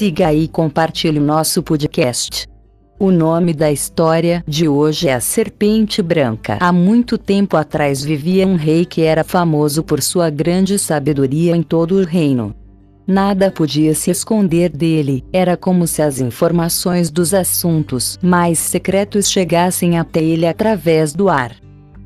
siga e compartilhe nosso podcast. O nome da história de hoje é A Serpente Branca. Há muito tempo atrás vivia um rei que era famoso por sua grande sabedoria em todo o reino. Nada podia se esconder dele, era como se as informações dos assuntos mais secretos chegassem até ele através do ar.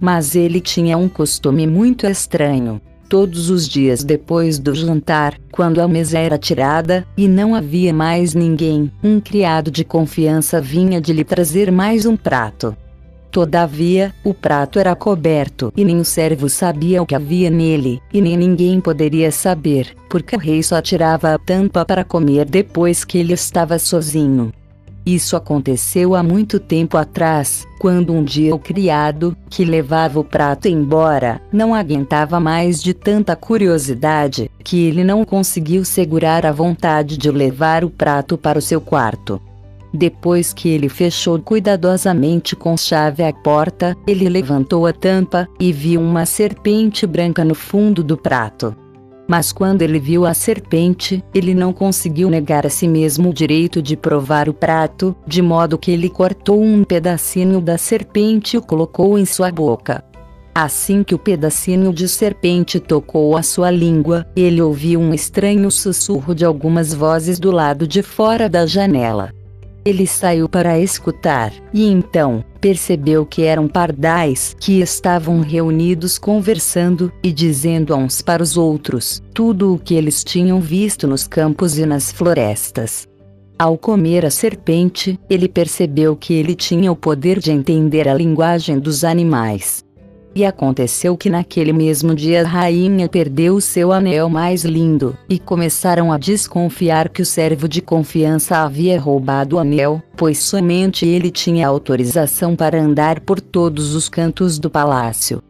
Mas ele tinha um costume muito estranho. Todos os dias depois do jantar, quando a mesa era tirada, e não havia mais ninguém, um criado de confiança vinha de lhe trazer mais um prato. Todavia, o prato era coberto e nem o servo sabia o que havia nele, e nem ninguém poderia saber, porque o rei só tirava a tampa para comer depois que ele estava sozinho. Isso aconteceu há muito tempo atrás, quando um dia o criado, que levava o prato embora, não aguentava mais de tanta curiosidade, que ele não conseguiu segurar a vontade de levar o prato para o seu quarto. Depois que ele fechou cuidadosamente com chave a porta, ele levantou a tampa e viu uma serpente branca no fundo do prato. Mas quando ele viu a serpente, ele não conseguiu negar a si mesmo o direito de provar o prato, de modo que ele cortou um pedacinho da serpente e o colocou em sua boca. Assim que o pedacinho de serpente tocou a sua língua, ele ouviu um estranho sussurro de algumas vozes do lado de fora da janela. Ele saiu para escutar, e então, percebeu que eram pardais que estavam reunidos conversando e dizendo uns para os outros tudo o que eles tinham visto nos campos e nas florestas. Ao comer a serpente, ele percebeu que ele tinha o poder de entender a linguagem dos animais. E aconteceu que naquele mesmo dia a rainha perdeu seu anel mais lindo, e começaram a desconfiar que o servo de confiança havia roubado o anel, pois somente ele tinha autorização para andar por todos os cantos do palácio.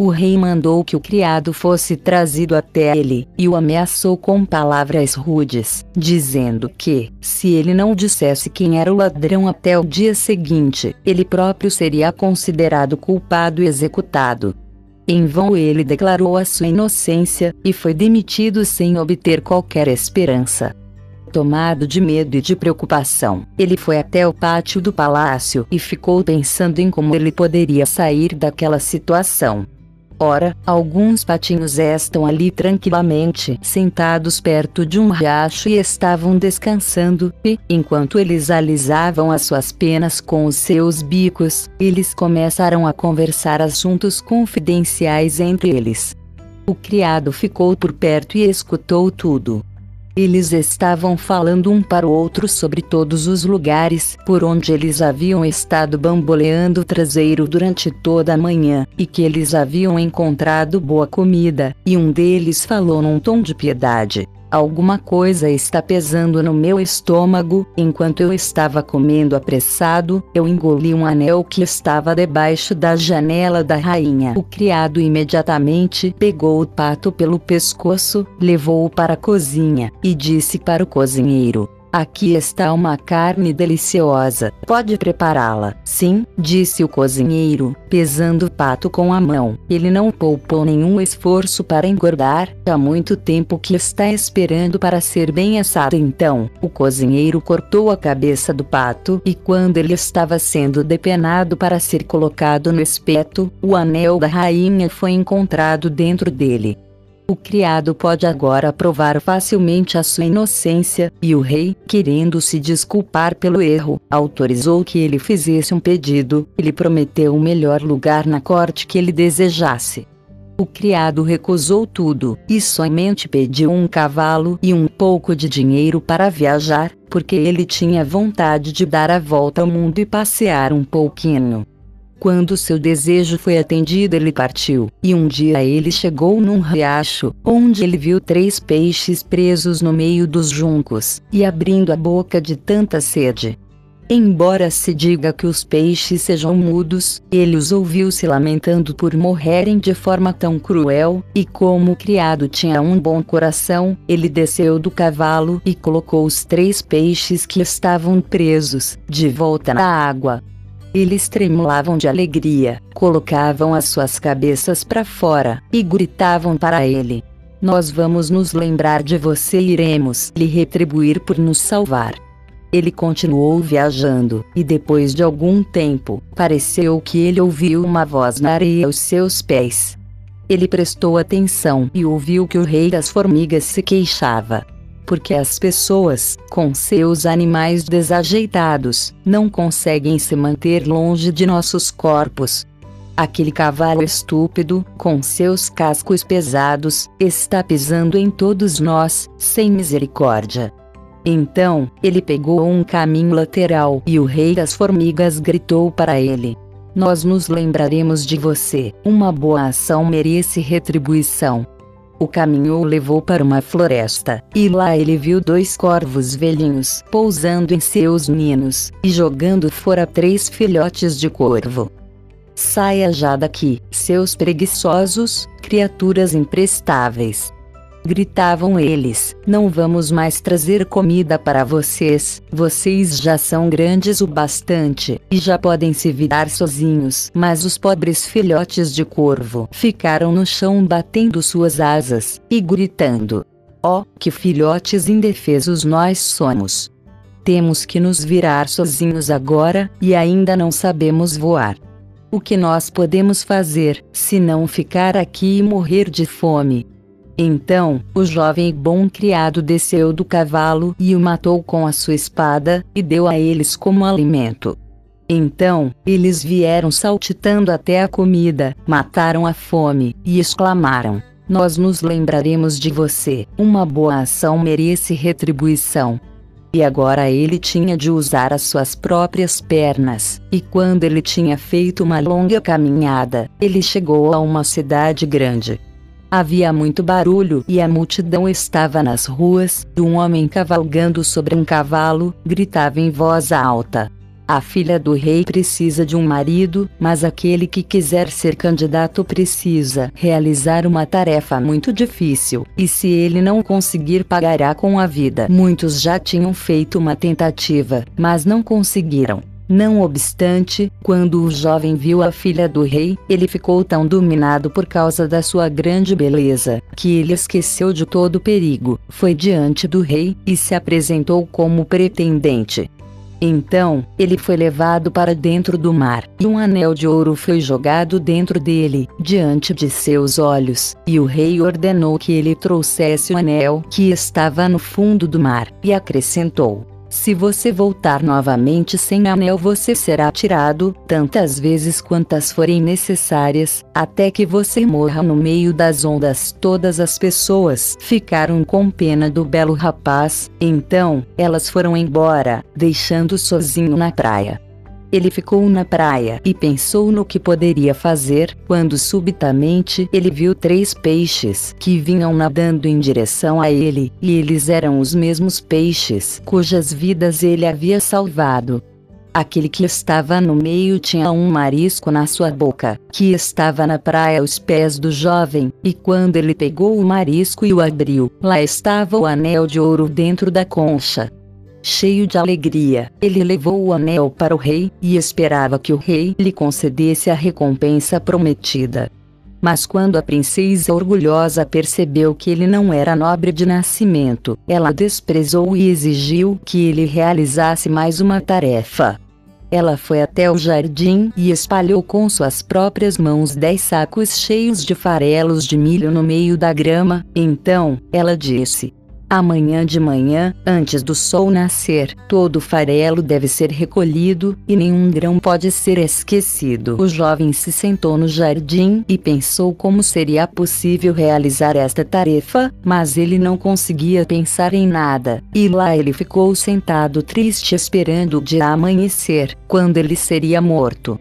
O rei mandou que o criado fosse trazido até ele, e o ameaçou com palavras rudes, dizendo que, se ele não dissesse quem era o ladrão até o dia seguinte, ele próprio seria considerado culpado e executado. Em vão ele declarou a sua inocência, e foi demitido sem obter qualquer esperança. Tomado de medo e de preocupação, ele foi até o pátio do palácio e ficou pensando em como ele poderia sair daquela situação. Ora, alguns patinhos estão ali tranquilamente sentados perto de um riacho e estavam descansando, e, enquanto eles alisavam as suas penas com os seus bicos, eles começaram a conversar assuntos confidenciais entre eles. O criado ficou por perto e escutou tudo. Eles estavam falando um para o outro sobre todos os lugares por onde eles haviam estado bamboleando o traseiro durante toda a manhã, e que eles haviam encontrado boa comida, e um deles falou num tom de piedade. Alguma coisa está pesando no meu estômago. Enquanto eu estava comendo apressado, eu engoli um anel que estava debaixo da janela da rainha. O criado imediatamente pegou o pato pelo pescoço, levou-o para a cozinha e disse para o cozinheiro: Aqui está uma carne deliciosa. Pode prepará-la. Sim, disse o cozinheiro, pesando o pato com a mão. Ele não poupou nenhum esforço para engordar. Há muito tempo que está esperando para ser bem assado. Então, o cozinheiro cortou a cabeça do pato e quando ele estava sendo depenado para ser colocado no espeto, o anel da rainha foi encontrado dentro dele. O criado pode agora provar facilmente a sua inocência, e o rei, querendo se desculpar pelo erro, autorizou que ele fizesse um pedido, ele prometeu o melhor lugar na corte que ele desejasse. O criado recusou tudo, e somente pediu um cavalo e um pouco de dinheiro para viajar, porque ele tinha vontade de dar a volta ao mundo e passear um pouquinho. Quando seu desejo foi atendido, ele partiu, e um dia ele chegou num riacho, onde ele viu três peixes presos no meio dos juncos, e abrindo a boca de tanta sede. Embora se diga que os peixes sejam mudos, ele os ouviu se lamentando por morrerem de forma tão cruel, e como o criado tinha um bom coração, ele desceu do cavalo e colocou os três peixes que estavam presos, de volta na água. Eles tremulavam de alegria, colocavam as suas cabeças para fora e gritavam para ele: Nós vamos nos lembrar de você e iremos lhe retribuir por nos salvar. Ele continuou viajando, e depois de algum tempo, pareceu que ele ouviu uma voz na areia aos seus pés. Ele prestou atenção e ouviu que o rei das formigas se queixava. Porque as pessoas, com seus animais desajeitados, não conseguem se manter longe de nossos corpos. Aquele cavalo estúpido, com seus cascos pesados, está pisando em todos nós, sem misericórdia. Então, ele pegou um caminho lateral e o rei das formigas gritou para ele: Nós nos lembraremos de você, uma boa ação merece retribuição. O caminho o levou para uma floresta, e lá ele viu dois corvos velhinhos pousando em seus ninos, e jogando fora três filhotes de corvo. Saia já daqui, seus preguiçosos, criaturas imprestáveis, Gritavam eles: Não vamos mais trazer comida para vocês, vocês já são grandes o bastante, e já podem se virar sozinhos. Mas os pobres filhotes de corvo ficaram no chão batendo suas asas, e gritando: Oh, que filhotes indefesos nós somos! Temos que nos virar sozinhos agora, e ainda não sabemos voar. O que nós podemos fazer, se não ficar aqui e morrer de fome? Então, o jovem e bom criado desceu do cavalo e o matou com a sua espada, e deu a eles como alimento. Então, eles vieram saltitando até a comida, mataram a fome, e exclamaram: Nós nos lembraremos de você, uma boa ação merece retribuição. E agora ele tinha de usar as suas próprias pernas, e quando ele tinha feito uma longa caminhada, ele chegou a uma cidade grande. Havia muito barulho e a multidão estava nas ruas, um homem cavalgando sobre um cavalo, gritava em voz alta. A filha do rei precisa de um marido, mas aquele que quiser ser candidato precisa realizar uma tarefa muito difícil, e se ele não conseguir, pagará com a vida. Muitos já tinham feito uma tentativa, mas não conseguiram. Não obstante, quando o jovem viu a filha do rei, ele ficou tão dominado por causa da sua grande beleza, que ele esqueceu de todo o perigo, foi diante do rei, e se apresentou como pretendente. Então, ele foi levado para dentro do mar, e um anel de ouro foi jogado dentro dele, diante de seus olhos, e o rei ordenou que ele trouxesse o anel que estava no fundo do mar, e acrescentou: se você voltar novamente sem anel, você será tirado, tantas vezes quantas forem necessárias, até que você morra no meio das ondas. Todas as pessoas ficaram com pena do belo rapaz, então, elas foram embora, deixando sozinho na praia. Ele ficou na praia e pensou no que poderia fazer, quando subitamente ele viu três peixes que vinham nadando em direção a ele, e eles eram os mesmos peixes cujas vidas ele havia salvado. Aquele que estava no meio tinha um marisco na sua boca, que estava na praia aos pés do jovem, e quando ele pegou o marisco e o abriu, lá estava o anel de ouro dentro da concha. Cheio de alegria, ele levou o anel para o rei, e esperava que o rei lhe concedesse a recompensa prometida. Mas quando a princesa orgulhosa percebeu que ele não era nobre de nascimento, ela desprezou e exigiu que ele realizasse mais uma tarefa. Ela foi até o jardim e espalhou com suas próprias mãos dez sacos cheios de farelos de milho no meio da grama. Então, ela disse: Amanhã de manhã, antes do sol nascer, todo o farelo deve ser recolhido, e nenhum grão pode ser esquecido. O jovem se sentou no jardim e pensou como seria possível realizar esta tarefa, mas ele não conseguia pensar em nada, e lá ele ficou sentado triste esperando o dia amanhecer, quando ele seria morto.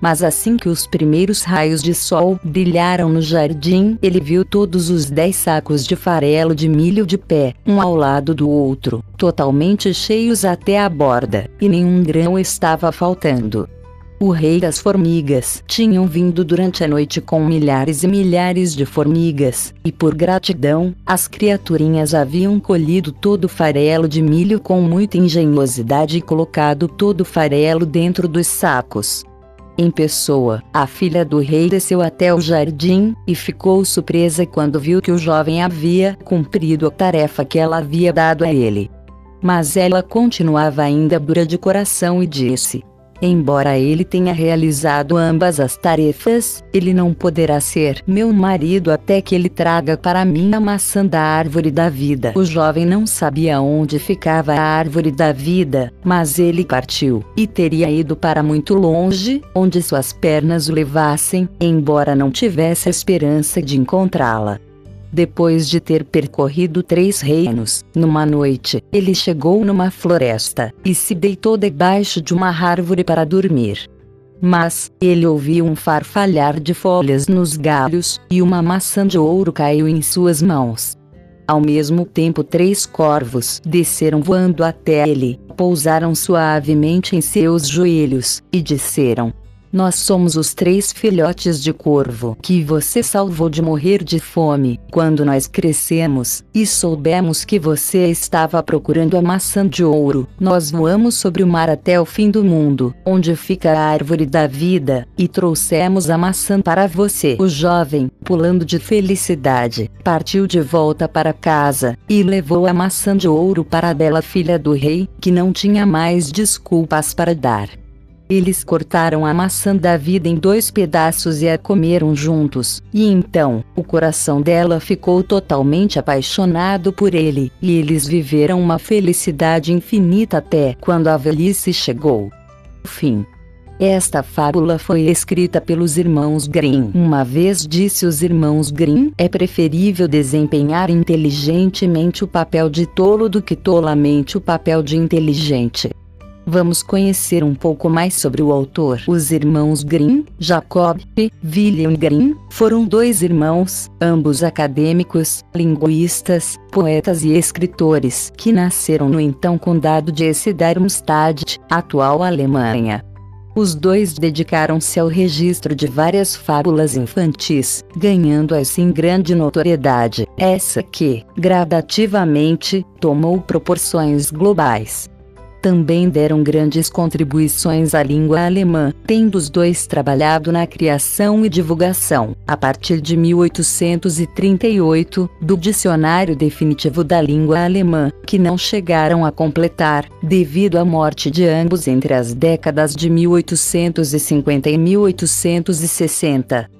Mas assim que os primeiros raios de sol brilharam no jardim, ele viu todos os dez sacos de farelo de milho de pé, um ao lado do outro, totalmente cheios até a borda, e nenhum grão estava faltando. O rei das formigas tinham vindo durante a noite com milhares e milhares de formigas, e por gratidão, as criaturinhas haviam colhido todo o farelo de milho com muita engenhosidade e colocado todo o farelo dentro dos sacos. Em pessoa. A filha do rei desceu até o jardim e ficou surpresa quando viu que o jovem havia cumprido a tarefa que ela havia dado a ele. Mas ela continuava ainda dura de coração e disse: Embora ele tenha realizado ambas as tarefas, ele não poderá ser meu marido até que ele traga para mim a maçã da árvore da vida. O jovem não sabia onde ficava a árvore da vida, mas ele partiu, e teria ido para muito longe, onde suas pernas o levassem, embora não tivesse esperança de encontrá-la. Depois de ter percorrido três reinos, numa noite, ele chegou numa floresta, e se deitou debaixo de uma árvore para dormir. Mas, ele ouviu um farfalhar de folhas nos galhos, e uma maçã de ouro caiu em suas mãos. Ao mesmo tempo, três corvos desceram voando até ele, pousaram suavemente em seus joelhos, e disseram: nós somos os três filhotes de corvo que você salvou de morrer de fome, quando nós crescemos, e soubemos que você estava procurando a maçã de ouro. Nós voamos sobre o mar até o fim do mundo, onde fica a árvore da vida, e trouxemos a maçã para você. O jovem, pulando de felicidade, partiu de volta para casa, e levou a maçã de ouro para a bela filha do rei, que não tinha mais desculpas para dar. Eles cortaram a maçã da vida em dois pedaços e a comeram juntos, e então, o coração dela ficou totalmente apaixonado por ele, e eles viveram uma felicidade infinita até quando a velhice chegou. Fim. Esta fábula foi escrita pelos irmãos Grimm. Uma vez disse os irmãos Grimm: é preferível desempenhar inteligentemente o papel de tolo do que tolamente o papel de inteligente. Vamos conhecer um pouco mais sobre o autor. Os irmãos Grimm, Jacob e William Grimm, foram dois irmãos, ambos acadêmicos, linguistas, poetas e escritores, que nasceram no então condado de Hesse-Darmstadt, atual Alemanha. Os dois dedicaram-se ao registro de várias fábulas infantis, ganhando assim grande notoriedade, essa que, gradativamente, tomou proporções globais também deram grandes contribuições à língua alemã, tendo os dois trabalhado na criação e divulgação, a partir de 1838, do Dicionário Definitivo da Língua Alemã, que não chegaram a completar, devido à morte de ambos entre as décadas de 1850 e 1860.